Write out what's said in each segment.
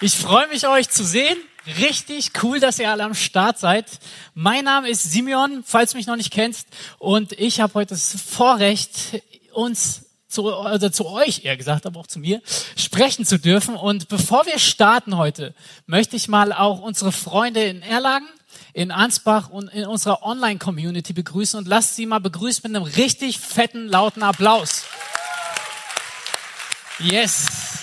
Ich freue mich, euch zu sehen. Richtig cool, dass ihr alle am Start seid. Mein Name ist Simeon, falls du mich noch nicht kennst. Und ich habe heute das Vorrecht, uns zu, also zu euch, eher gesagt, aber auch zu mir, sprechen zu dürfen. Und bevor wir starten heute, möchte ich mal auch unsere Freunde in Erlangen, in Ansbach und in unserer Online-Community begrüßen und lasst sie mal begrüßen mit einem richtig fetten, lauten Applaus. Yes.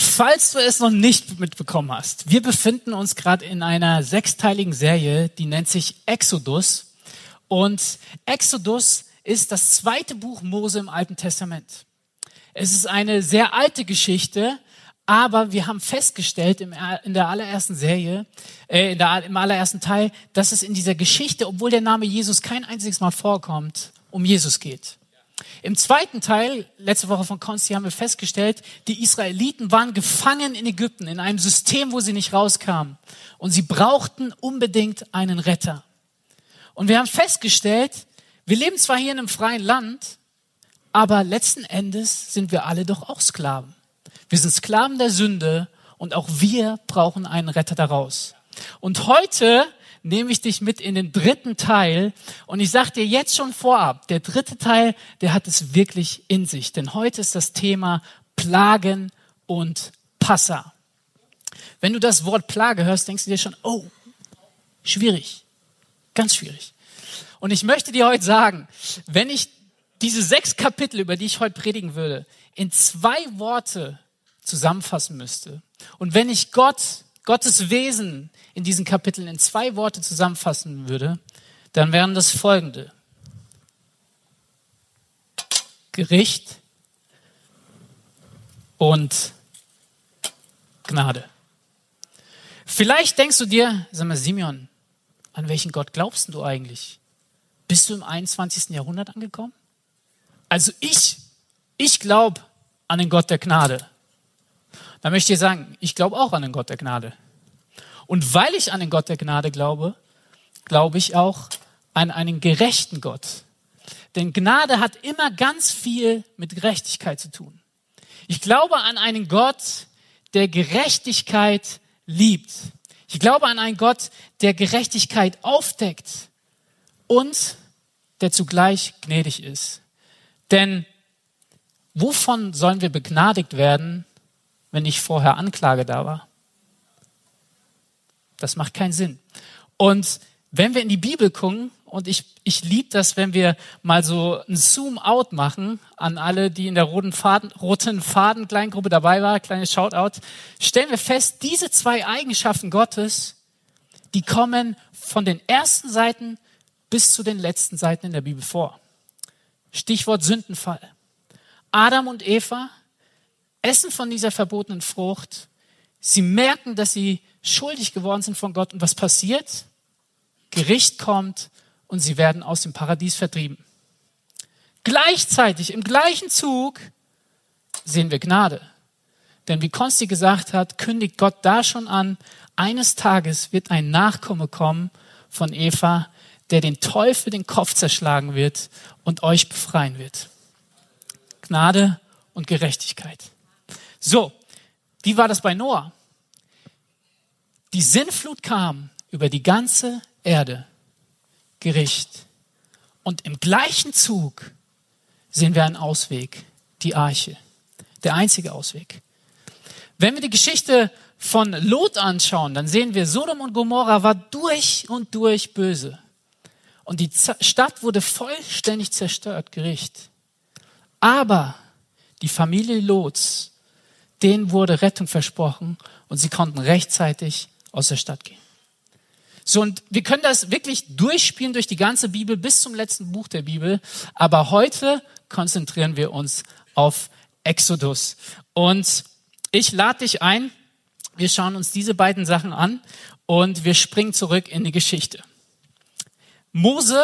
Falls du es noch nicht mitbekommen hast, wir befinden uns gerade in einer sechsteiligen Serie, die nennt sich Exodus. Und Exodus ist das zweite Buch Mose im Alten Testament. Es ist eine sehr alte Geschichte, aber wir haben festgestellt in der allerersten Serie, äh, in der, im allerersten Teil, dass es in dieser Geschichte, obwohl der Name Jesus kein einziges Mal vorkommt, um Jesus geht. Im zweiten Teil, letzte Woche von Konsti, haben wir festgestellt, die Israeliten waren gefangen in Ägypten, in einem System, wo sie nicht rauskamen. Und sie brauchten unbedingt einen Retter. Und wir haben festgestellt, wir leben zwar hier in einem freien Land, aber letzten Endes sind wir alle doch auch Sklaven. Wir sind Sklaven der Sünde und auch wir brauchen einen Retter daraus. Und heute nehme ich dich mit in den dritten Teil. Und ich sage dir jetzt schon vorab, der dritte Teil, der hat es wirklich in sich. Denn heute ist das Thema Plagen und Passa. Wenn du das Wort Plage hörst, denkst du dir schon, oh, schwierig, ganz schwierig. Und ich möchte dir heute sagen, wenn ich diese sechs Kapitel, über die ich heute predigen würde, in zwei Worte zusammenfassen müsste und wenn ich Gott Gottes Wesen in diesen Kapiteln in zwei Worte zusammenfassen würde, dann wären das folgende. Gericht und Gnade. Vielleicht denkst du dir, sag mal, Simeon, an welchen Gott glaubst du eigentlich? Bist du im 21. Jahrhundert angekommen? Also ich, ich glaube an den Gott der Gnade. Da möchte ich sagen, ich glaube auch an den Gott der Gnade. Und weil ich an den Gott der Gnade glaube, glaube ich auch an einen gerechten Gott. Denn Gnade hat immer ganz viel mit Gerechtigkeit zu tun. Ich glaube an einen Gott, der Gerechtigkeit liebt. Ich glaube an einen Gott, der Gerechtigkeit aufdeckt und der zugleich gnädig ist. Denn wovon sollen wir begnadigt werden, wenn nicht vorher Anklage da war? Das macht keinen Sinn. Und wenn wir in die Bibel gucken, und ich, ich liebe das, wenn wir mal so ein Zoom-out machen an alle, die in der roten Faden, roten Faden Kleingruppe dabei war, kleines Shoutout, stellen wir fest, diese zwei Eigenschaften Gottes, die kommen von den ersten Seiten bis zu den letzten Seiten in der Bibel vor. Stichwort Sündenfall. Adam und Eva essen von dieser verbotenen Frucht. Sie merken, dass sie schuldig geworden sind von Gott. Und was passiert? Gericht kommt und sie werden aus dem Paradies vertrieben. Gleichzeitig, im gleichen Zug, sehen wir Gnade. Denn wie Konsti gesagt hat, kündigt Gott da schon an, eines Tages wird ein Nachkomme kommen von Eva, der den Teufel den Kopf zerschlagen wird und euch befreien wird. Gnade und Gerechtigkeit. So, wie war das bei Noah? Die Sinnflut kam über die ganze Erde, Gericht. Und im gleichen Zug sehen wir einen Ausweg, die Arche. Der einzige Ausweg. Wenn wir die Geschichte von Lot anschauen, dann sehen wir, Sodom und Gomorra war durch und durch böse. Und die Stadt wurde vollständig zerstört, Gericht. Aber die Familie Lots, denen wurde Rettung versprochen und sie konnten rechtzeitig aus der Stadt gehen. So, und wir können das wirklich durchspielen durch die ganze Bibel bis zum letzten Buch der Bibel. Aber heute konzentrieren wir uns auf Exodus. Und ich lade dich ein. Wir schauen uns diese beiden Sachen an und wir springen zurück in die Geschichte. Mose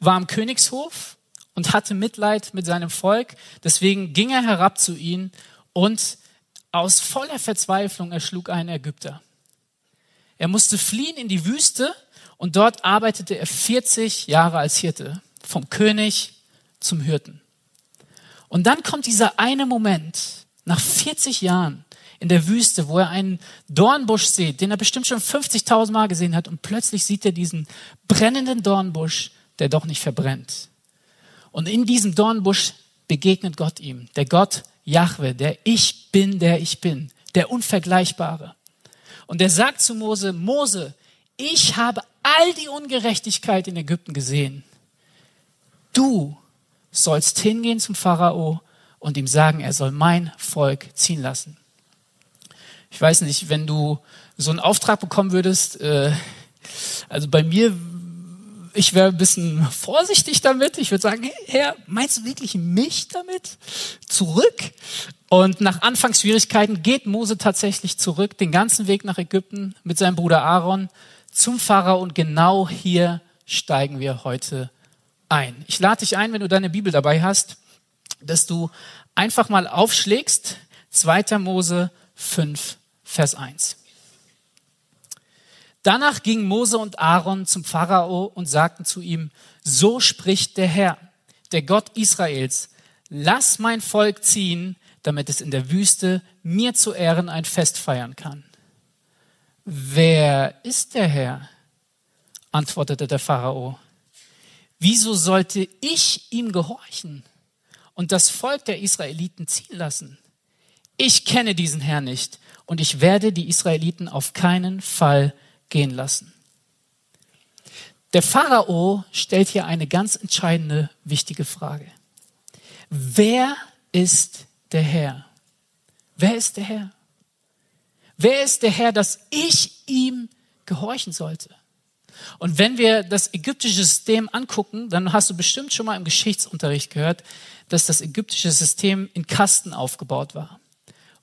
war am Königshof und hatte Mitleid mit seinem Volk. Deswegen ging er herab zu ihnen und aus voller Verzweiflung erschlug einen Ägypter. Er musste fliehen in die Wüste und dort arbeitete er 40 Jahre als Hirte, vom König zum Hirten. Und dann kommt dieser eine Moment, nach 40 Jahren in der Wüste, wo er einen Dornbusch sieht, den er bestimmt schon 50.000 Mal gesehen hat, und plötzlich sieht er diesen brennenden Dornbusch, der doch nicht verbrennt. Und in diesem Dornbusch begegnet Gott ihm, der Gott Jahwe, der Ich bin, der ich bin, der Unvergleichbare. Und er sagt zu Mose, Mose, ich habe all die Ungerechtigkeit in Ägypten gesehen. Du sollst hingehen zum Pharao und ihm sagen, er soll mein Volk ziehen lassen. Ich weiß nicht, wenn du so einen Auftrag bekommen würdest, äh, also bei mir, ich wäre ein bisschen vorsichtig damit. Ich würde sagen, hey, Herr, meinst du wirklich mich damit? Zurück? Und nach Anfangsschwierigkeiten geht Mose tatsächlich zurück, den ganzen Weg nach Ägypten mit seinem Bruder Aaron zum Pharao und genau hier steigen wir heute ein. Ich lade dich ein, wenn du deine Bibel dabei hast, dass du einfach mal aufschlägst 2. Mose 5, Vers 1. Danach gingen Mose und Aaron zum Pharao und sagten zu ihm, so spricht der Herr, der Gott Israels, lass mein Volk ziehen, damit es in der Wüste mir zu Ehren ein Fest feiern kann. Wer ist der Herr? antwortete der Pharao. Wieso sollte ich ihm gehorchen und das Volk der Israeliten ziehen lassen? Ich kenne diesen Herrn nicht und ich werde die Israeliten auf keinen Fall gehen lassen. Der Pharao stellt hier eine ganz entscheidende, wichtige Frage. Wer ist der Herr? Wer ist der Herr? Wer ist der Herr, dass ich ihm gehorchen sollte? Und wenn wir das ägyptische System angucken, dann hast du bestimmt schon mal im Geschichtsunterricht gehört, dass das ägyptische System in Kasten aufgebaut war.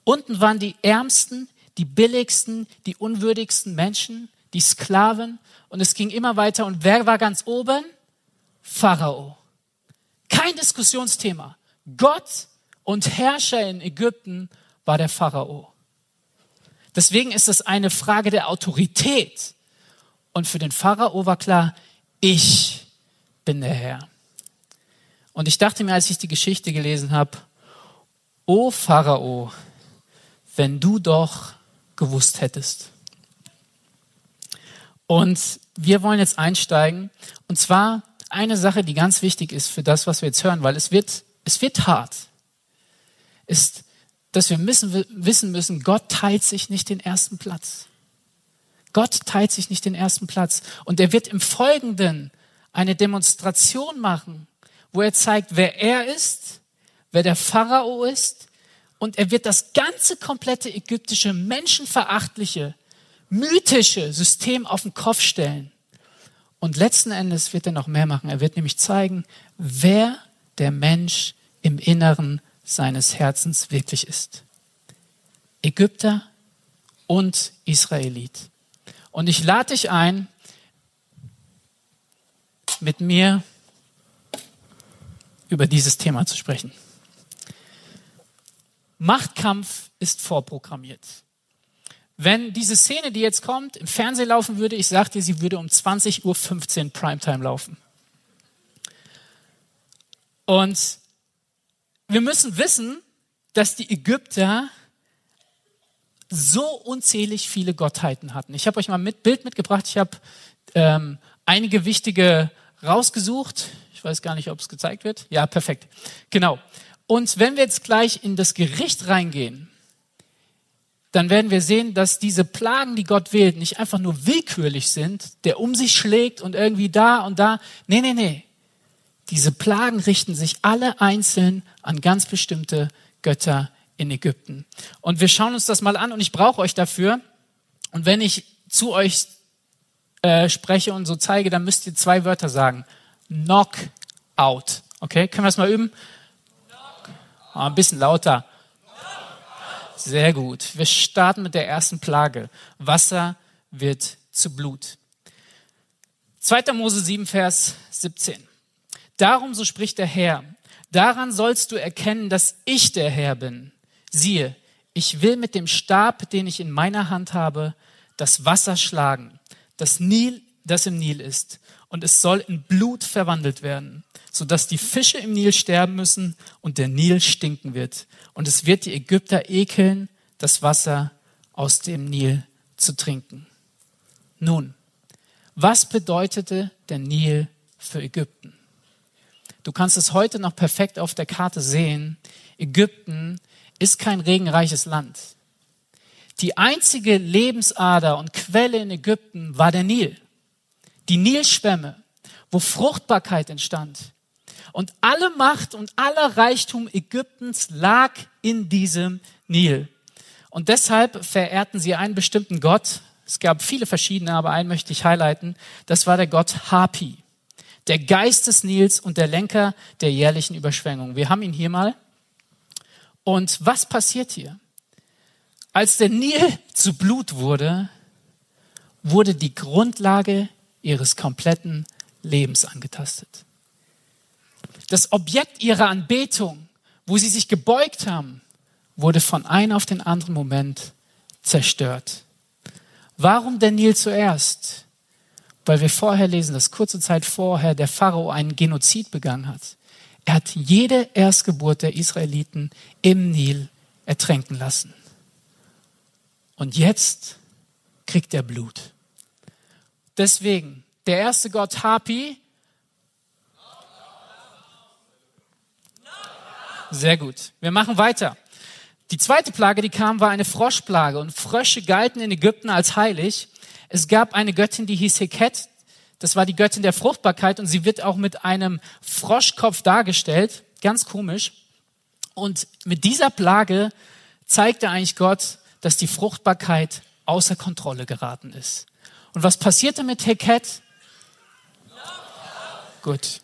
Unten waren die ärmsten, die billigsten, die unwürdigsten Menschen, die Sklaven. Und es ging immer weiter. Und wer war ganz oben? Pharao. Kein Diskussionsthema. Gott und Herrscher in Ägypten war der Pharao. Deswegen ist es eine Frage der Autorität. Und für den Pharao war klar, ich bin der Herr. Und ich dachte mir, als ich die Geschichte gelesen habe, O Pharao, wenn du doch gewusst hättest. Und wir wollen jetzt einsteigen. Und zwar eine Sache, die ganz wichtig ist für das, was wir jetzt hören, weil es wird, es wird hart. Ist, dass wir müssen, wissen müssen, Gott teilt sich nicht den ersten Platz. Gott teilt sich nicht den ersten Platz. Und er wird im Folgenden eine Demonstration machen, wo er zeigt, wer er ist, wer der Pharao ist. Und er wird das ganze komplette ägyptische, menschenverachtliche, mythische System auf den Kopf stellen. Und letzten Endes wird er noch mehr machen. Er wird nämlich zeigen, wer der Mensch im Inneren seines Herzens wirklich ist. Ägypter und Israelit. Und ich lade dich ein, mit mir über dieses Thema zu sprechen. Machtkampf ist vorprogrammiert. Wenn diese Szene, die jetzt kommt, im Fernsehen laufen würde, ich sagte, sie würde um 20.15 Uhr Primetime laufen. Und wir müssen wissen, dass die Ägypter so unzählig viele Gottheiten hatten. Ich habe euch mal mit Bild mitgebracht. Ich habe ähm, einige wichtige rausgesucht. Ich weiß gar nicht, ob es gezeigt wird. Ja, perfekt. Genau. Und wenn wir jetzt gleich in das Gericht reingehen, dann werden wir sehen, dass diese Plagen, die Gott wählt, nicht einfach nur willkürlich sind, der um sich schlägt und irgendwie da und da. Nee, nee, nee. Diese Plagen richten sich alle einzeln an ganz bestimmte Götter in Ägypten. Und wir schauen uns das mal an und ich brauche euch dafür. Und wenn ich zu euch äh, spreche und so zeige, dann müsst ihr zwei Wörter sagen. Knock out. Okay, können wir das mal üben? Oh, ein bisschen lauter. Sehr gut. Wir starten mit der ersten Plage. Wasser wird zu Blut. 2. Mose 7, Vers 17. Darum, so spricht der Herr, daran sollst du erkennen, dass ich der Herr bin siehe, ich will mit dem Stab, den ich in meiner Hand habe, das Wasser schlagen, das Nil, das im Nil ist, und es soll in Blut verwandelt werden, sodass die Fische im Nil sterben müssen und der Nil stinken wird. Und es wird die Ägypter ekeln, das Wasser aus dem Nil zu trinken. Nun, was bedeutete der Nil für Ägypten? Du kannst es heute noch perfekt auf der Karte sehen. Ägypten ist kein regenreiches Land. Die einzige Lebensader und Quelle in Ägypten war der Nil. Die Nilschwämme, wo Fruchtbarkeit entstand. Und alle Macht und aller Reichtum Ägyptens lag in diesem Nil. Und deshalb verehrten sie einen bestimmten Gott. Es gab viele verschiedene, aber einen möchte ich highlighten. Das war der Gott Hapi, der Geist des Nils und der Lenker der jährlichen Überschwemmung. Wir haben ihn hier mal. Und was passiert hier? Als der Nil zu Blut wurde, wurde die Grundlage ihres kompletten Lebens angetastet. Das Objekt ihrer Anbetung, wo sie sich gebeugt haben, wurde von einem auf den anderen Moment zerstört. Warum der Nil zuerst? Weil wir vorher lesen, dass kurze Zeit vorher der Pharao einen Genozid begangen hat. Er hat jede Erstgeburt der Israeliten im Nil ertränken lassen. Und jetzt kriegt er Blut. Deswegen, der erste Gott Hapi. Sehr gut. Wir machen weiter. Die zweite Plage, die kam, war eine Froschplage und Frösche galten in Ägypten als heilig. Es gab eine Göttin, die hieß Heket. Das war die Göttin der Fruchtbarkeit und sie wird auch mit einem Froschkopf dargestellt. Ganz komisch. Und mit dieser Plage zeigte eigentlich Gott, dass die Fruchtbarkeit außer Kontrolle geraten ist. Und was passierte mit Heket? Gut.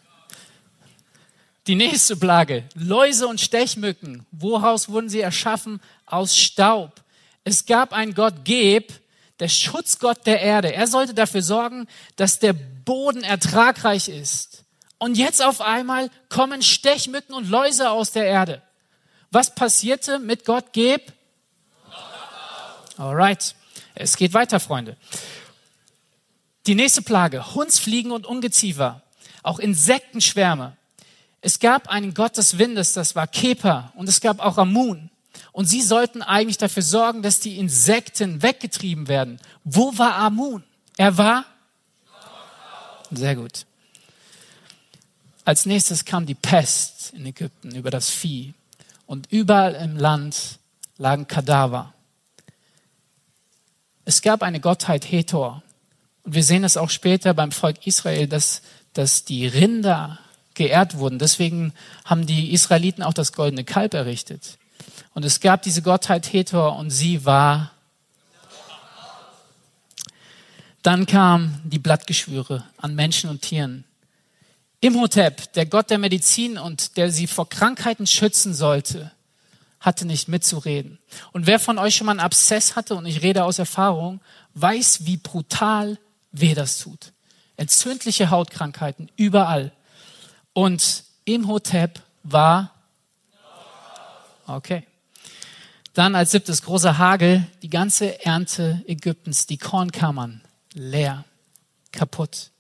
Die nächste Plage, Läuse und Stechmücken. Woraus wurden sie erschaffen? Aus Staub. Es gab einen Gott Geb, der Schutzgott der Erde. Er sollte dafür sorgen, dass der Boden ertragreich ist. Und jetzt auf einmal kommen Stechmücken und Läuse aus der Erde. Was passierte mit Gott Geb? Alright. Es geht weiter, Freunde. Die nächste Plage, Hundsfliegen und Ungeziefer, auch Insektenschwärme. Es gab einen Gott des Windes, das war Kepa, und es gab auch Amun. Und sie sollten eigentlich dafür sorgen, dass die Insekten weggetrieben werden. Wo war Amun? Er war? Sehr gut. Als nächstes kam die Pest in Ägypten über das Vieh. Und überall im Land lagen Kadaver. Es gab eine Gottheit Hetor. Und wir sehen es auch später beim Volk Israel, dass, dass die Rinder geehrt wurden. Deswegen haben die Israeliten auch das goldene Kalb errichtet. Und es gab diese Gottheit Hetor und sie war. Dann kamen die Blattgeschwüre an Menschen und Tieren. Imhotep, der Gott der Medizin und der sie vor Krankheiten schützen sollte, hatte nicht mitzureden. Und wer von euch schon mal einen Abszess hatte, und ich rede aus Erfahrung, weiß, wie brutal weh das tut. Entzündliche Hautkrankheiten überall. Und Imhotep war okay. Dann als siebtes großer Hagel, die ganze Ernte Ägyptens, die Kornkammern leer, kaputt.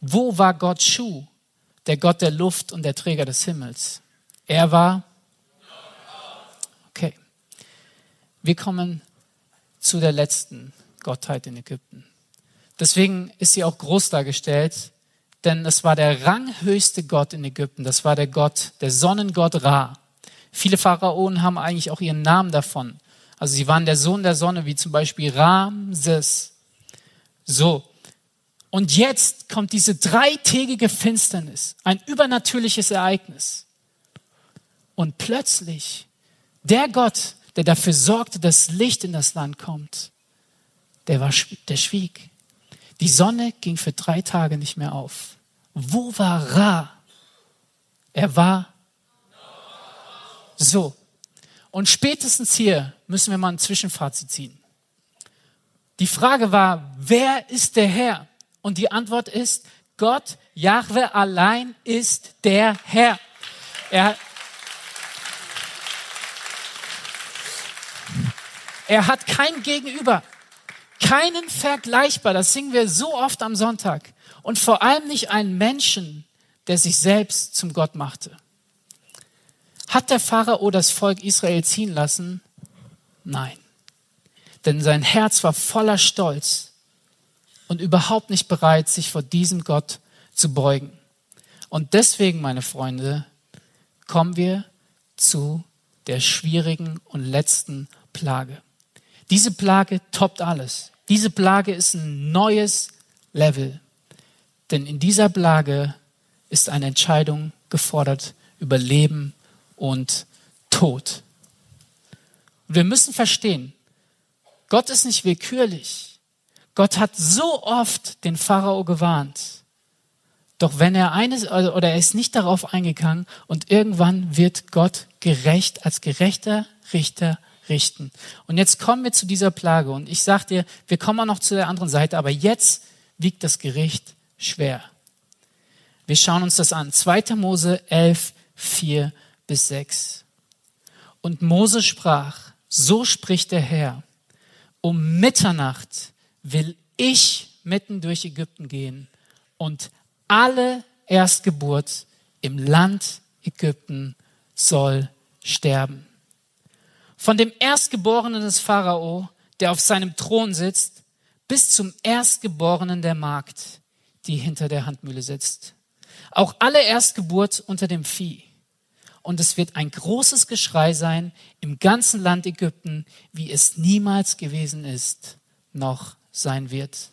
Wo war Gott Schuh, der Gott der Luft und der Träger des Himmels? Er war okay. Wir kommen zu der letzten Gottheit in Ägypten. Deswegen ist sie auch groß dargestellt, denn es war der ranghöchste Gott in Ägypten. Das war der Gott, der Sonnengott Ra. Viele Pharaonen haben eigentlich auch ihren Namen davon. Also sie waren der Sohn der Sonne, wie zum Beispiel Ramses. So. Und jetzt kommt diese dreitägige Finsternis, ein übernatürliches Ereignis. Und plötzlich, der Gott, der dafür sorgte, dass Licht in das Land kommt, der, war, der schwieg. Die Sonne ging für drei Tage nicht mehr auf. Wo war Ra? Er war so. Und spätestens hier müssen wir mal ein Zwischenfazit ziehen. Die Frage war, wer ist der Herr? Und die Antwort ist, Gott, Jahwe allein ist der Herr. Er, er hat kein Gegenüber keinen vergleichbar. Das singen wir so oft am Sonntag. und vor allem nicht einen Menschen, der sich selbst zum Gott machte. Hat der Pharao das Volk Israel ziehen lassen? Nein. Denn sein Herz war voller Stolz und überhaupt nicht bereit, sich vor diesem Gott zu beugen. Und deswegen, meine Freunde, kommen wir zu der schwierigen und letzten Plage. Diese Plage toppt alles. Diese Plage ist ein neues Level. Denn in dieser Plage ist eine Entscheidung gefordert über Leben und Tod. Und wir müssen verstehen, Gott ist nicht willkürlich. Gott hat so oft den Pharao gewarnt. Doch wenn er eines, oder er ist nicht darauf eingegangen und irgendwann wird Gott gerecht, als gerechter Richter richten. Und jetzt kommen wir zu dieser Plage und ich sag dir, wir kommen auch noch zu der anderen Seite, aber jetzt wiegt das Gericht schwer. Wir schauen uns das an. 2. Mose 11, 4 bis 6. Und Mose sprach, so spricht der Herr, um Mitternacht will ich mitten durch Ägypten gehen und alle Erstgeburt im Land Ägypten soll sterben. Von dem Erstgeborenen des Pharao, der auf seinem Thron sitzt, bis zum Erstgeborenen der Magd, die hinter der Handmühle sitzt. Auch alle Erstgeburt unter dem Vieh. Und es wird ein großes Geschrei sein im ganzen Land Ägypten, wie es niemals gewesen ist, noch sein wird.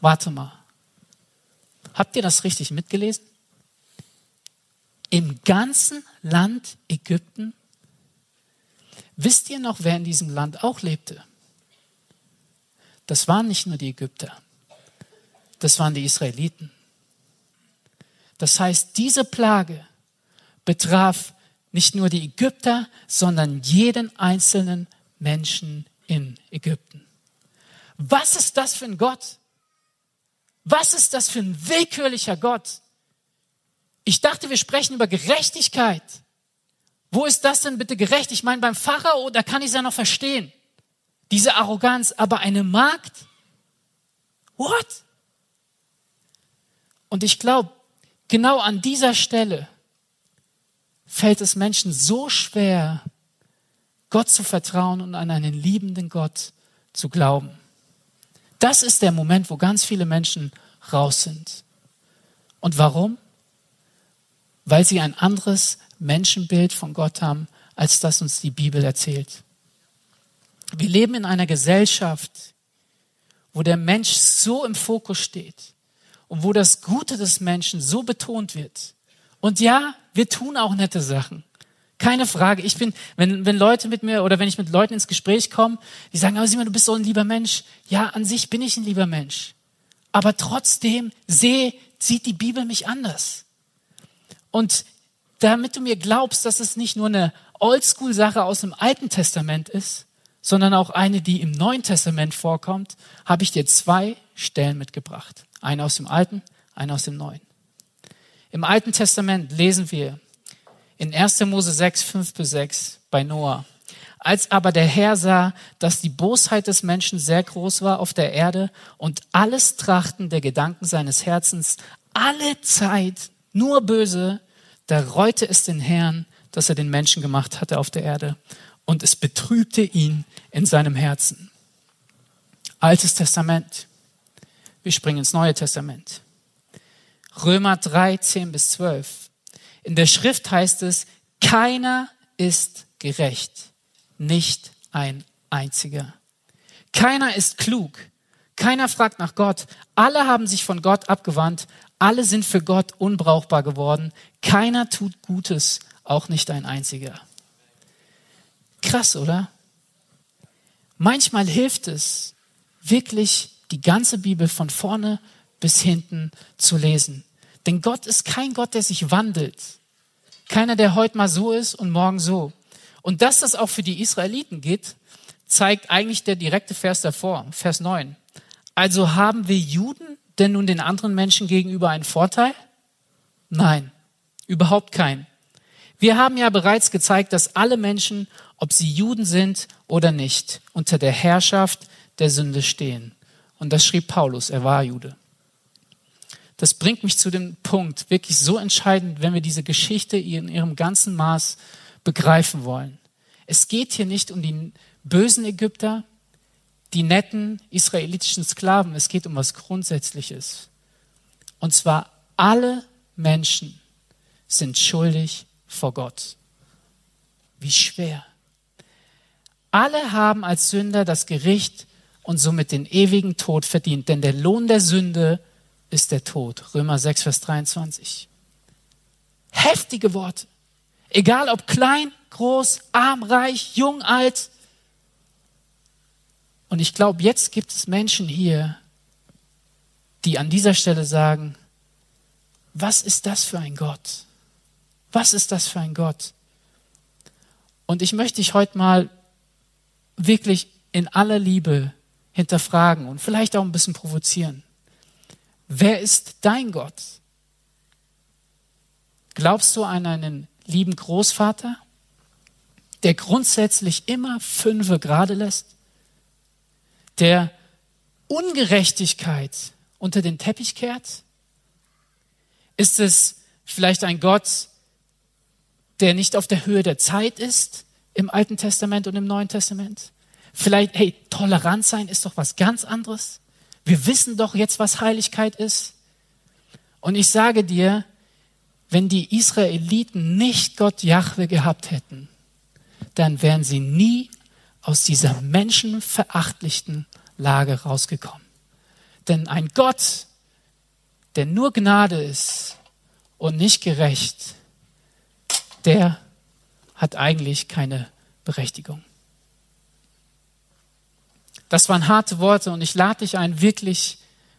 Warte mal. Habt ihr das richtig mitgelesen? Im ganzen Land Ägypten? Wisst ihr noch, wer in diesem Land auch lebte? Das waren nicht nur die Ägypter, das waren die Israeliten. Das heißt, diese Plage betraf nicht nur die Ägypter, sondern jeden einzelnen Menschen in Ägypten. Was ist das für ein Gott? Was ist das für ein willkürlicher Gott? Ich dachte, wir sprechen über Gerechtigkeit. Wo ist das denn bitte gerecht? Ich meine, beim Pharao, da kann ich es ja noch verstehen. Diese Arroganz, aber eine Magd? What? Und ich glaube, genau an dieser Stelle fällt es Menschen so schwer, Gott zu vertrauen und an einen liebenden Gott zu glauben. Das ist der Moment, wo ganz viele Menschen raus sind. Und warum? Weil sie ein anderes Menschenbild von Gott haben, als das uns die Bibel erzählt. Wir leben in einer Gesellschaft, wo der Mensch so im Fokus steht und wo das Gute des Menschen so betont wird. Und ja, wir tun auch nette Sachen. Keine Frage. Ich bin, wenn, wenn Leute mit mir oder wenn ich mit Leuten ins Gespräch komme, die sagen, aber Simon, du bist so ein lieber Mensch. Ja, an sich bin ich ein lieber Mensch. Aber trotzdem sehe, sieht die Bibel mich anders. Und damit du mir glaubst, dass es nicht nur eine Oldschool-Sache aus dem Alten Testament ist, sondern auch eine, die im Neuen Testament vorkommt, habe ich dir zwei Stellen mitgebracht. Eine aus dem Alten, eine aus dem Neuen. Im Alten Testament lesen wir in 1. Mose 6, 5 bis 6 bei Noah. Als aber der Herr sah, dass die Bosheit des Menschen sehr groß war auf der Erde und alles Trachten der Gedanken seines Herzens alle Zeit nur böse, da reute es den Herrn, dass er den Menschen gemacht hatte auf der Erde und es betrübte ihn in seinem Herzen. Altes Testament. Wir springen ins Neue Testament. Römer 3, 10 bis 12. In der Schrift heißt es, keiner ist gerecht, nicht ein einziger. Keiner ist klug, keiner fragt nach Gott, alle haben sich von Gott abgewandt, alle sind für Gott unbrauchbar geworden, keiner tut Gutes, auch nicht ein einziger. Krass, oder? Manchmal hilft es, wirklich die ganze Bibel von vorne bis hinten zu lesen. Denn Gott ist kein Gott, der sich wandelt. Keiner, der heute mal so ist und morgen so. Und dass das auch für die Israeliten geht, zeigt eigentlich der direkte Vers davor, Vers 9. Also haben wir Juden denn nun den anderen Menschen gegenüber einen Vorteil? Nein, überhaupt keinen. Wir haben ja bereits gezeigt, dass alle Menschen, ob sie Juden sind oder nicht, unter der Herrschaft der Sünde stehen. Und das schrieb Paulus, er war Jude. das bringt mich zu dem Punkt, wirklich so entscheidend, wenn wir diese Geschichte in ihrem ganzen Maß begreifen wollen. Es geht hier nicht um die bösen Ägypter, die netten israelitischen Sklaven. Es geht um was Grundsätzliches. Und zwar alle Menschen sind schuldig vor Gott. Wie schwer. Alle haben als Sünder das Gericht und somit den ewigen Tod verdient, denn der Lohn der Sünde ist der Tod. Römer 6, Vers 23. Heftige Worte. Egal ob klein, groß, arm, reich, jung, alt. Und ich glaube, jetzt gibt es Menschen hier, die an dieser Stelle sagen, was ist das für ein Gott? Was ist das für ein Gott? Und ich möchte dich heute mal wirklich in aller Liebe hinterfragen und vielleicht auch ein bisschen provozieren. Wer ist dein Gott? Glaubst du an einen lieben Großvater, der grundsätzlich immer Fünfe gerade lässt? Der Ungerechtigkeit unter den Teppich kehrt? Ist es vielleicht ein Gott, der nicht auf der Höhe der Zeit ist im Alten Testament und im Neuen Testament? Vielleicht, hey, tolerant sein ist doch was ganz anderes. Wir wissen doch jetzt, was Heiligkeit ist. Und ich sage dir, wenn die Israeliten nicht Gott Jahwe gehabt hätten, dann wären sie nie aus dieser menschenverachtlichen Lage rausgekommen. Denn ein Gott, der nur Gnade ist und nicht gerecht, der hat eigentlich keine Berechtigung. Das waren harte Worte und ich lade dich ein, wirklich,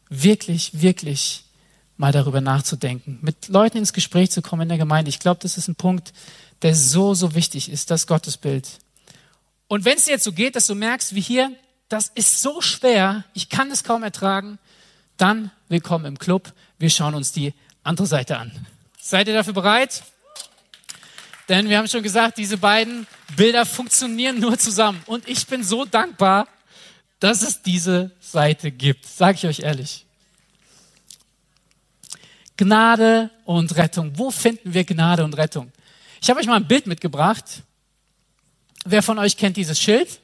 wirklich, wirklich mal darüber nachzudenken, mit Leuten ins Gespräch zu kommen in der Gemeinde. Ich glaube, das ist ein Punkt, der so, so wichtig ist, das Gottesbild. Und wenn es dir jetzt so geht, dass du merkst, wie hier, das ist so schwer, ich kann es kaum ertragen, dann willkommen im Club. Wir schauen uns die andere Seite an. Seid ihr dafür bereit? Denn wir haben schon gesagt, diese beiden Bilder funktionieren nur zusammen. Und ich bin so dankbar, dass es diese Seite gibt, sage ich euch ehrlich. Gnade und Rettung. Wo finden wir Gnade und Rettung? Ich habe euch mal ein Bild mitgebracht. Wer von euch kennt dieses Schild?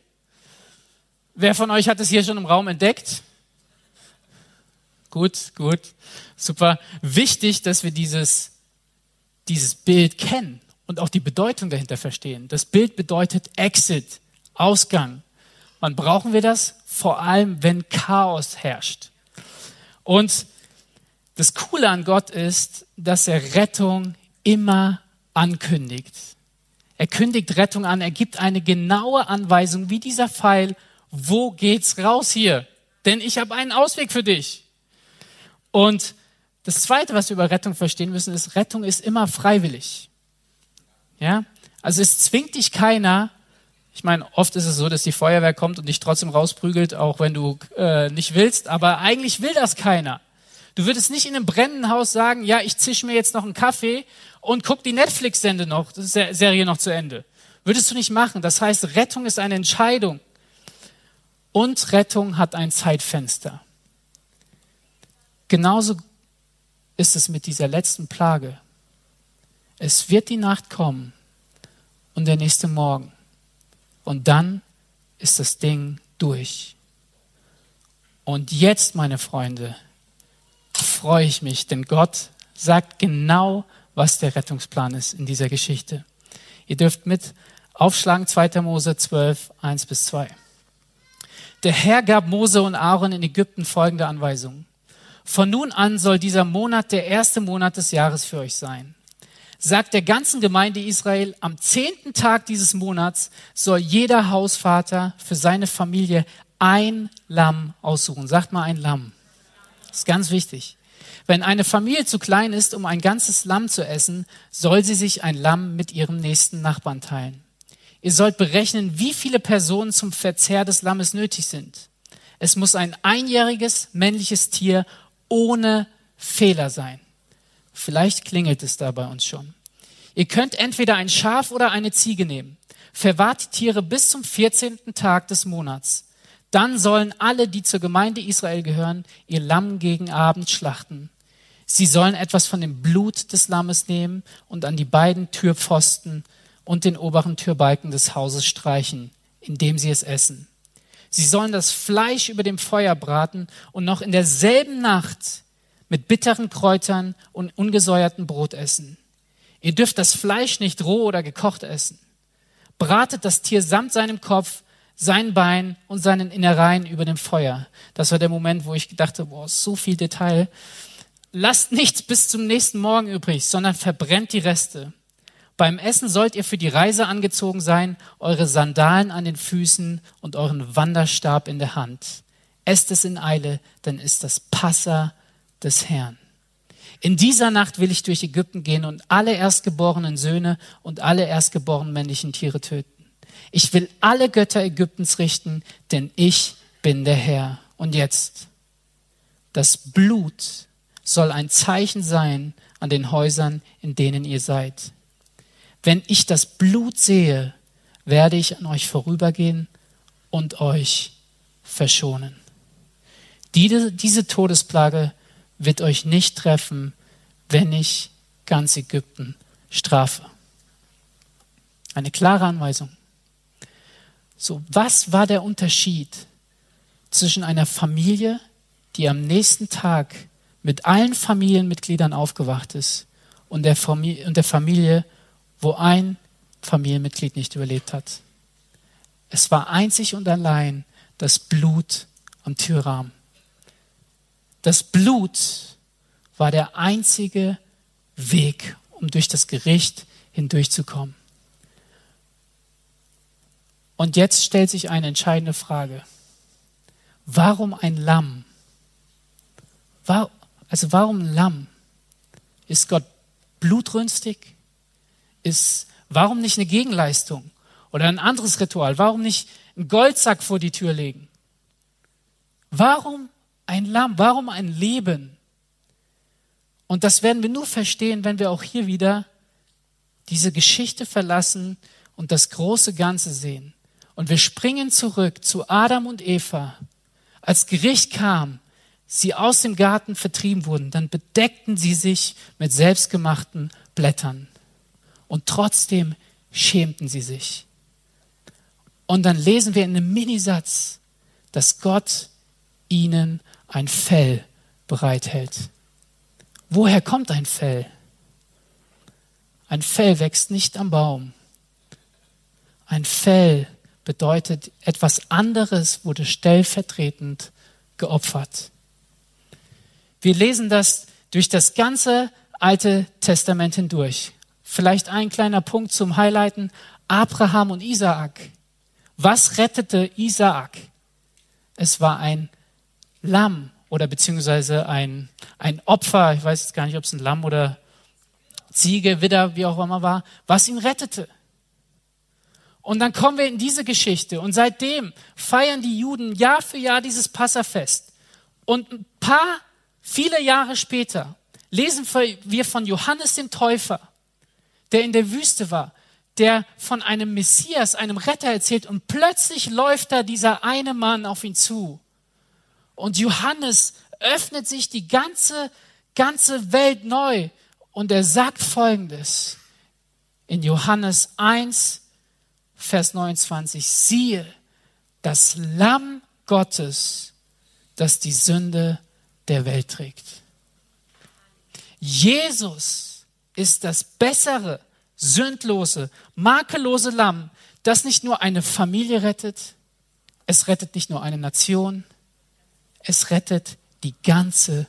Wer von euch hat es hier schon im Raum entdeckt? Gut, gut, super. Wichtig, dass wir dieses, dieses Bild kennen und auch die Bedeutung dahinter verstehen. Das Bild bedeutet Exit, Ausgang. Wann brauchen wir das? vor allem wenn Chaos herrscht. Und das Coole an Gott ist, dass er Rettung immer ankündigt. Er kündigt Rettung an, er gibt eine genaue Anweisung, wie dieser Pfeil, wo geht's raus hier? Denn ich habe einen Ausweg für dich. Und das Zweite, was wir über Rettung verstehen müssen, ist, Rettung ist immer freiwillig. Ja? Also es zwingt dich keiner, ich meine, oft ist es so, dass die Feuerwehr kommt und dich trotzdem rausprügelt, auch wenn du äh, nicht willst, aber eigentlich will das keiner. Du würdest nicht in einem brennenden Haus sagen, ja, ich zisch mir jetzt noch einen Kaffee und guck die Netflix-Serie noch, Serie noch zu Ende. Würdest du nicht machen. Das heißt, Rettung ist eine Entscheidung. Und Rettung hat ein Zeitfenster. Genauso ist es mit dieser letzten Plage. Es wird die Nacht kommen und der nächste Morgen. Und dann ist das Ding durch. Und jetzt, meine Freunde, freue ich mich, denn Gott sagt genau, was der Rettungsplan ist in dieser Geschichte. Ihr dürft mit aufschlagen 2. Mose 12, 1 bis 2. Der Herr gab Mose und Aaron in Ägypten folgende Anweisungen. Von nun an soll dieser Monat der erste Monat des Jahres für euch sein sagt der ganzen Gemeinde Israel, am zehnten Tag dieses Monats soll jeder Hausvater für seine Familie ein Lamm aussuchen. Sagt mal ein Lamm. Das ist ganz wichtig. Wenn eine Familie zu klein ist, um ein ganzes Lamm zu essen, soll sie sich ein Lamm mit ihrem nächsten Nachbarn teilen. Ihr sollt berechnen, wie viele Personen zum Verzehr des Lammes nötig sind. Es muss ein einjähriges männliches Tier ohne Fehler sein. Vielleicht klingelt es da bei uns schon. Ihr könnt entweder ein Schaf oder eine Ziege nehmen. Verwahrt die Tiere bis zum 14. Tag des Monats. Dann sollen alle, die zur Gemeinde Israel gehören, ihr Lamm gegen Abend schlachten. Sie sollen etwas von dem Blut des Lammes nehmen und an die beiden Türpfosten und den oberen Türbalken des Hauses streichen, indem sie es essen. Sie sollen das Fleisch über dem Feuer braten und noch in derselben Nacht mit bitteren Kräutern und ungesäuertem Brot essen. Ihr dürft das Fleisch nicht roh oder gekocht essen. Bratet das Tier samt seinem Kopf, sein Bein und seinen Innereien über dem Feuer. Das war der Moment, wo ich dachte, boah, so viel Detail. Lasst nichts bis zum nächsten Morgen übrig, sondern verbrennt die Reste. Beim Essen sollt ihr für die Reise angezogen sein, eure Sandalen an den Füßen und euren Wanderstab in der Hand. Esst es in Eile, denn ist das Passa des Herrn. In dieser Nacht will ich durch Ägypten gehen und alle erstgeborenen Söhne und alle erstgeborenen männlichen Tiere töten. Ich will alle Götter Ägyptens richten, denn ich bin der Herr. Und jetzt, das Blut soll ein Zeichen sein an den Häusern, in denen ihr seid. Wenn ich das Blut sehe, werde ich an euch vorübergehen und euch verschonen. Diese, diese Todesplage wird euch nicht treffen, wenn ich ganz Ägypten strafe. Eine klare Anweisung. So, was war der Unterschied zwischen einer Familie, die am nächsten Tag mit allen Familienmitgliedern aufgewacht ist und der Familie, und der Familie wo ein Familienmitglied nicht überlebt hat. Es war einzig und allein das Blut am Türrahmen. Das Blut war der einzige Weg, um durch das Gericht hindurchzukommen. Und jetzt stellt sich eine entscheidende Frage. Warum ein Lamm? Also warum ein Lamm? Ist Gott blutrünstig? ist, warum nicht eine Gegenleistung oder ein anderes Ritual? Warum nicht einen Goldsack vor die Tür legen? Warum ein Lamm? Warum ein Leben? Und das werden wir nur verstehen, wenn wir auch hier wieder diese Geschichte verlassen und das große Ganze sehen. Und wir springen zurück zu Adam und Eva. Als Gericht kam, sie aus dem Garten vertrieben wurden, dann bedeckten sie sich mit selbstgemachten Blättern. Und trotzdem schämten sie sich. Und dann lesen wir in einem Minisatz, dass Gott ihnen ein Fell bereithält. Woher kommt ein Fell? Ein Fell wächst nicht am Baum. Ein Fell bedeutet, etwas anderes wurde stellvertretend geopfert. Wir lesen das durch das ganze Alte Testament hindurch. Vielleicht ein kleiner Punkt zum Highlighten. Abraham und Isaak. Was rettete Isaak? Es war ein Lamm oder beziehungsweise ein, ein Opfer. Ich weiß jetzt gar nicht, ob es ein Lamm oder Ziege, Widder, wie auch immer war, was ihn rettete. Und dann kommen wir in diese Geschichte und seitdem feiern die Juden Jahr für Jahr dieses Passafest. Und ein paar, viele Jahre später lesen wir von Johannes dem Täufer, der in der Wüste war, der von einem Messias, einem Retter erzählt und plötzlich läuft da dieser eine Mann auf ihn zu. Und Johannes öffnet sich die ganze, ganze Welt neu und er sagt Folgendes in Johannes 1, Vers 29, siehe, das Lamm Gottes, das die Sünde der Welt trägt. Jesus ist das bessere, sündlose, makellose Lamm, das nicht nur eine Familie rettet, es rettet nicht nur eine Nation, es rettet die ganze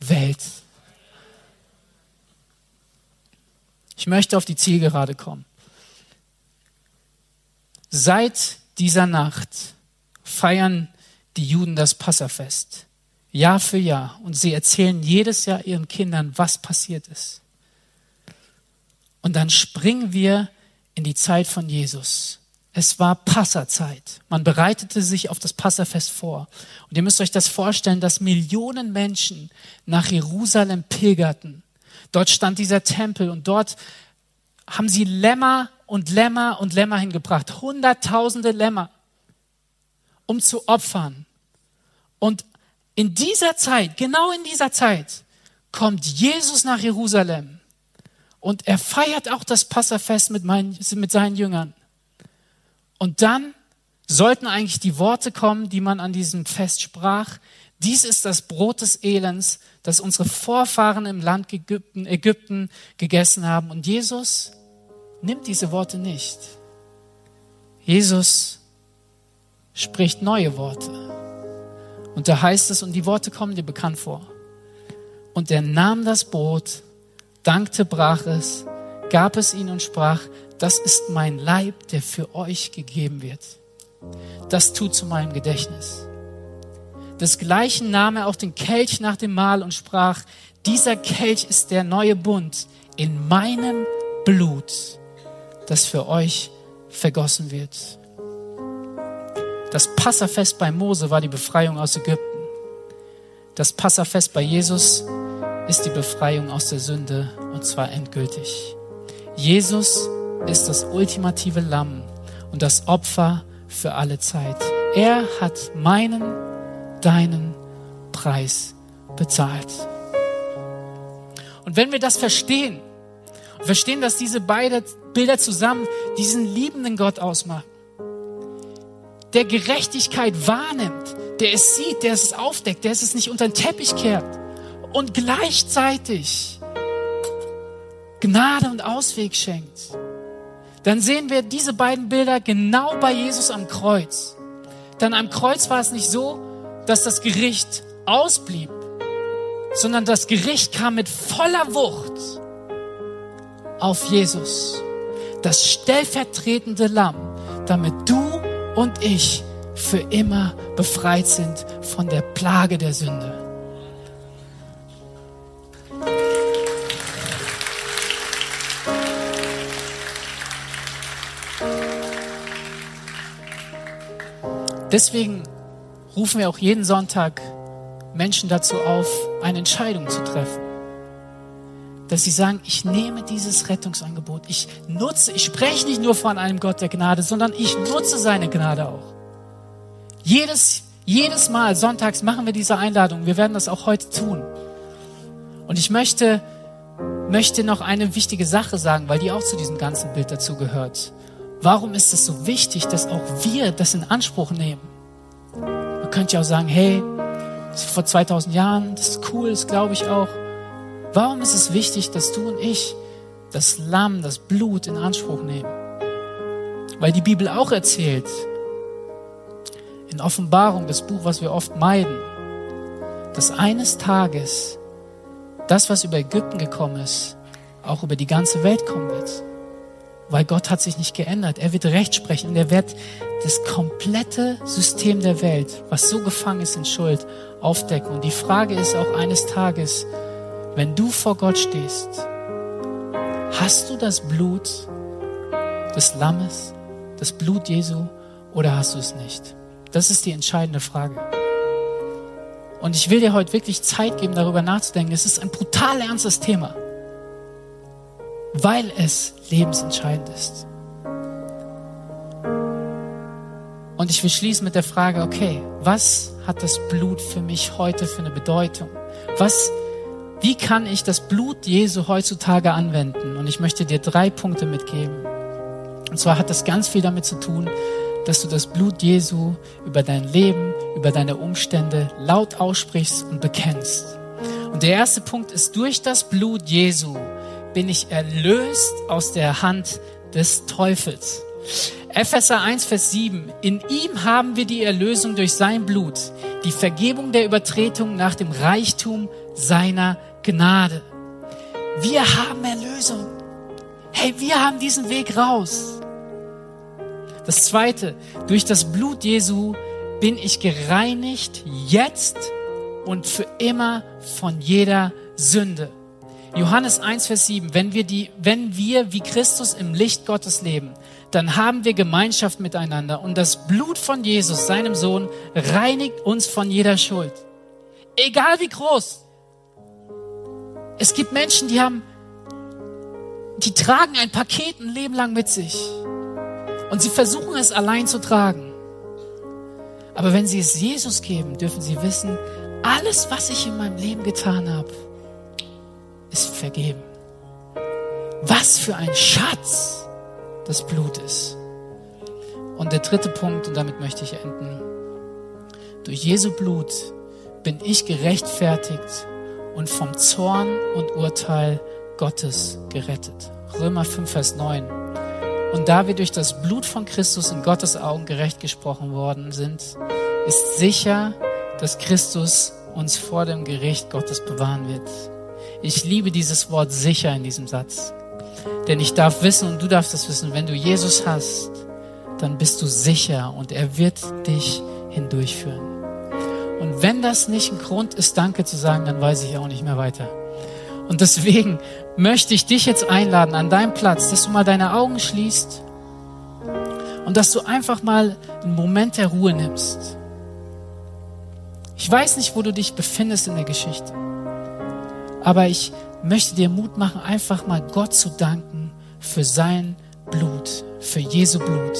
Welt. Ich möchte auf die Zielgerade kommen. Seit dieser Nacht feiern die Juden das Passafest. Jahr für Jahr. Und sie erzählen jedes Jahr ihren Kindern, was passiert ist. Und dann springen wir in die Zeit von Jesus. Es war Passazeit. Man bereitete sich auf das Passafest vor. Und ihr müsst euch das vorstellen, dass Millionen Menschen nach Jerusalem pilgerten. Dort stand dieser Tempel und dort haben sie Lämmer und Lämmer und Lämmer hingebracht. Hunderttausende Lämmer, um zu opfern. Und in dieser Zeit, genau in dieser Zeit, kommt Jesus nach Jerusalem und er feiert auch das Passafest mit, meinen, mit seinen Jüngern. Und dann sollten eigentlich die Worte kommen, die man an diesem Fest sprach. Dies ist das Brot des Elends, das unsere Vorfahren im Land Ägypten, Ägypten gegessen haben. Und Jesus nimmt diese Worte nicht. Jesus spricht neue Worte. Und da heißt es, und die Worte kommen dir bekannt vor. Und er nahm das Brot, dankte, brach es, gab es ihnen und sprach, das ist mein Leib, der für euch gegeben wird. Das tut zu meinem Gedächtnis. Desgleichen nahm er auch den Kelch nach dem Mahl und sprach, dieser Kelch ist der neue Bund in meinem Blut, das für euch vergossen wird. Das Passafest bei Mose war die Befreiung aus Ägypten. Das Passafest bei Jesus ist die Befreiung aus der Sünde und zwar endgültig. Jesus ist das ultimative Lamm und das Opfer für alle Zeit. Er hat meinen, deinen Preis bezahlt. Und wenn wir das verstehen, verstehen, dass diese beiden Bilder zusammen diesen liebenden Gott ausmachen, der Gerechtigkeit wahrnimmt, der es sieht, der es aufdeckt, der es nicht unter den Teppich kehrt. Und gleichzeitig Gnade und Ausweg schenkt, dann sehen wir diese beiden Bilder genau bei Jesus am Kreuz. Denn am Kreuz war es nicht so, dass das Gericht ausblieb, sondern das Gericht kam mit voller Wucht auf Jesus, das stellvertretende Lamm, damit du und ich für immer befreit sind von der Plage der Sünde. Deswegen rufen wir auch jeden Sonntag Menschen dazu auf, eine Entscheidung zu treffen. Dass sie sagen, ich nehme dieses Rettungsangebot. Ich nutze, ich spreche nicht nur von einem Gott der Gnade, sondern ich nutze seine Gnade auch. Jedes, jedes Mal sonntags machen wir diese Einladung. Wir werden das auch heute tun. Und ich möchte, möchte noch eine wichtige Sache sagen, weil die auch zu diesem ganzen Bild dazu gehört. Warum ist es so wichtig, dass auch wir das in Anspruch nehmen? Man könnte ja auch sagen, hey, vor 2000 Jahren, das ist cool, das glaube ich auch. Warum ist es wichtig, dass du und ich das Lamm, das Blut in Anspruch nehmen? Weil die Bibel auch erzählt, in Offenbarung, das Buch, was wir oft meiden, dass eines Tages das, was über Ägypten gekommen ist, auch über die ganze Welt kommen wird. Weil Gott hat sich nicht geändert. Er wird Recht sprechen und er wird das komplette System der Welt, was so gefangen ist in Schuld, aufdecken. Und die Frage ist auch eines Tages, wenn du vor Gott stehst, hast du das Blut des Lammes, das Blut Jesu oder hast du es nicht? Das ist die entscheidende Frage. Und ich will dir heute wirklich Zeit geben, darüber nachzudenken. Es ist ein brutal ernstes Thema weil es lebensentscheidend ist. Und ich will schließen mit der Frage, okay, was hat das Blut für mich heute für eine Bedeutung? Was, wie kann ich das Blut Jesu heutzutage anwenden? Und ich möchte dir drei Punkte mitgeben. Und zwar hat das ganz viel damit zu tun, dass du das Blut Jesu über dein Leben, über deine Umstände laut aussprichst und bekennst. Und der erste Punkt ist, durch das Blut Jesu bin ich erlöst aus der Hand des Teufels. Epheser 1, Vers 7. In ihm haben wir die Erlösung durch sein Blut, die Vergebung der Übertretung nach dem Reichtum seiner Gnade. Wir haben Erlösung. Hey, wir haben diesen Weg raus. Das zweite, durch das Blut Jesu bin ich gereinigt jetzt und für immer von jeder Sünde. Johannes 1, Vers 7, wenn wir, die, wenn wir wie Christus im Licht Gottes leben, dann haben wir Gemeinschaft miteinander und das Blut von Jesus, seinem Sohn, reinigt uns von jeder Schuld. Egal wie groß. Es gibt Menschen, die haben, die tragen ein Paket ein Leben lang mit sich und sie versuchen es allein zu tragen. Aber wenn sie es Jesus geben, dürfen sie wissen, alles, was ich in meinem Leben getan habe, ist vergeben. Was für ein Schatz das Blut ist. Und der dritte Punkt, und damit möchte ich enden. Durch Jesu Blut bin ich gerechtfertigt und vom Zorn und Urteil Gottes gerettet. Römer 5, Vers 9. Und da wir durch das Blut von Christus in Gottes Augen gerecht gesprochen worden sind, ist sicher, dass Christus uns vor dem Gericht Gottes bewahren wird. Ich liebe dieses Wort sicher in diesem Satz. Denn ich darf wissen und du darfst es wissen, wenn du Jesus hast, dann bist du sicher und er wird dich hindurchführen. Und wenn das nicht ein Grund ist, Danke zu sagen, dann weiß ich auch nicht mehr weiter. Und deswegen möchte ich dich jetzt einladen an deinem Platz, dass du mal deine Augen schließt und dass du einfach mal einen Moment der Ruhe nimmst. Ich weiß nicht, wo du dich befindest in der Geschichte, aber ich möchte dir Mut machen, einfach mal Gott zu danken für sein Blut, für Jesu Blut.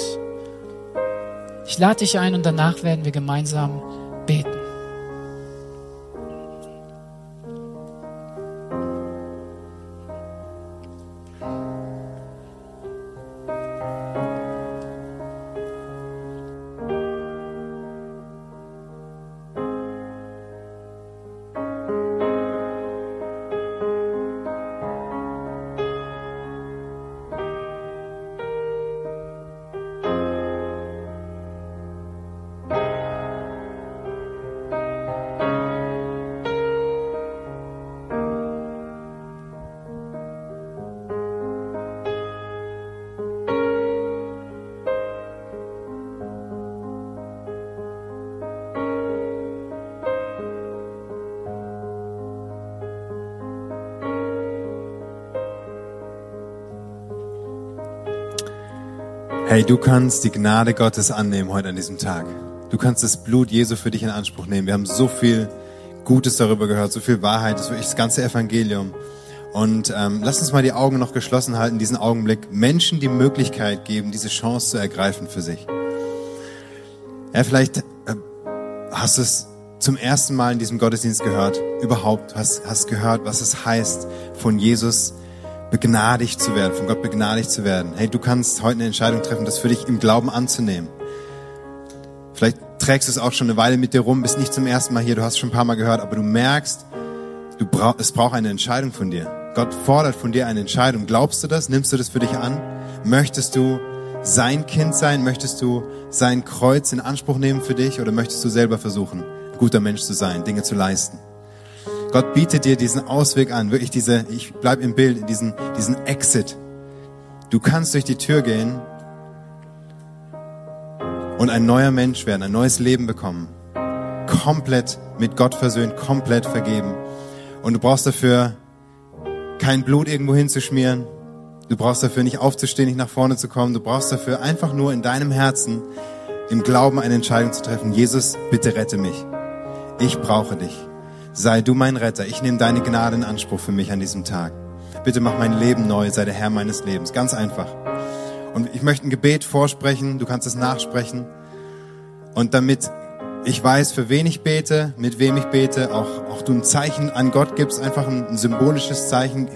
Ich lade dich ein und danach werden wir gemeinsam beten. Hey, du kannst die Gnade Gottes annehmen heute an diesem Tag. Du kannst das Blut Jesu für dich in Anspruch nehmen. Wir haben so viel Gutes darüber gehört, so viel Wahrheit, das wirklich das ganze Evangelium. Und ähm, lass uns mal die Augen noch geschlossen halten, diesen Augenblick. Menschen die Möglichkeit geben, diese Chance zu ergreifen für sich. Ja, vielleicht äh, hast du es zum ersten Mal in diesem Gottesdienst gehört, überhaupt, hast, hast gehört, was es heißt, von Jesus begnadigt zu werden, von Gott begnadigt zu werden. Hey, du kannst heute eine Entscheidung treffen, das für dich im Glauben anzunehmen. Vielleicht trägst du es auch schon eine Weile mit dir rum, bist nicht zum ersten Mal hier, du hast schon ein paar Mal gehört, aber du merkst, du brauch, es braucht eine Entscheidung von dir. Gott fordert von dir eine Entscheidung. Glaubst du das? Nimmst du das für dich an? Möchtest du sein Kind sein? Möchtest du sein Kreuz in Anspruch nehmen für dich? Oder möchtest du selber versuchen, guter Mensch zu sein, Dinge zu leisten? Gott bietet dir diesen Ausweg an, wirklich diese, ich bleib im Bild, diesen, diesen Exit. Du kannst durch die Tür gehen und ein neuer Mensch werden, ein neues Leben bekommen. Komplett mit Gott versöhnt, komplett vergeben. Und du brauchst dafür kein Blut irgendwo hinzuschmieren. Du brauchst dafür nicht aufzustehen, nicht nach vorne zu kommen. Du brauchst dafür einfach nur in deinem Herzen im Glauben eine Entscheidung zu treffen. Jesus, bitte rette mich. Ich brauche dich. Sei du mein Retter. Ich nehme deine Gnade in Anspruch für mich an diesem Tag. Bitte mach mein Leben neu. Sei der Herr meines Lebens. Ganz einfach. Und ich möchte ein Gebet vorsprechen. Du kannst es nachsprechen. Und damit ich weiß, für wen ich bete, mit wem ich bete, auch, auch du ein Zeichen an Gott gibst, einfach ein, ein symbolisches Zeichen.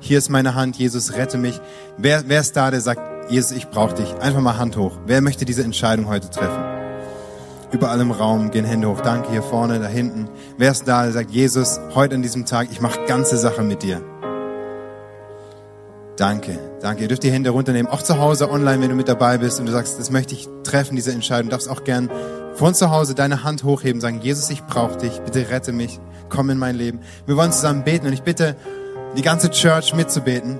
Hier ist meine Hand, Jesus, rette mich. Wer, wer ist da, der sagt, Jesus, ich brauche dich? Einfach mal Hand hoch. Wer möchte diese Entscheidung heute treffen? Überall im Raum gehen Hände hoch. Danke hier vorne, da hinten. Wer ist da, der sagt, Jesus, heute an diesem Tag, ich mache ganze Sache mit dir. Danke, danke. Ihr dürft die Hände runternehmen, auch zu Hause, online, wenn du mit dabei bist und du sagst, das möchte ich treffen, diese Entscheidung. Du darfst auch gern von zu Hause deine Hand hochheben, sagen, Jesus, ich brauche dich, bitte rette mich, komm in mein Leben. Wir wollen zusammen beten und ich bitte die ganze Church mitzubeten.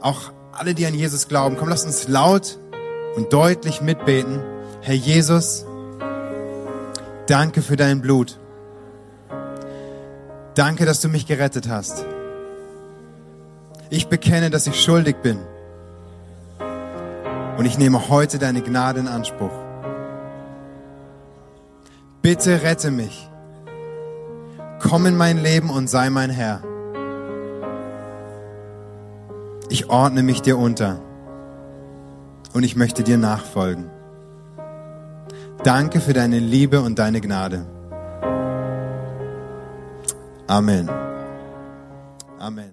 Auch alle, die an Jesus glauben, komm, lass uns laut und deutlich mitbeten. Herr Jesus, Danke für dein Blut. Danke, dass du mich gerettet hast. Ich bekenne, dass ich schuldig bin. Und ich nehme heute deine Gnade in Anspruch. Bitte rette mich. Komm in mein Leben und sei mein Herr. Ich ordne mich dir unter und ich möchte dir nachfolgen. Danke für deine Liebe und deine Gnade. Amen. Amen.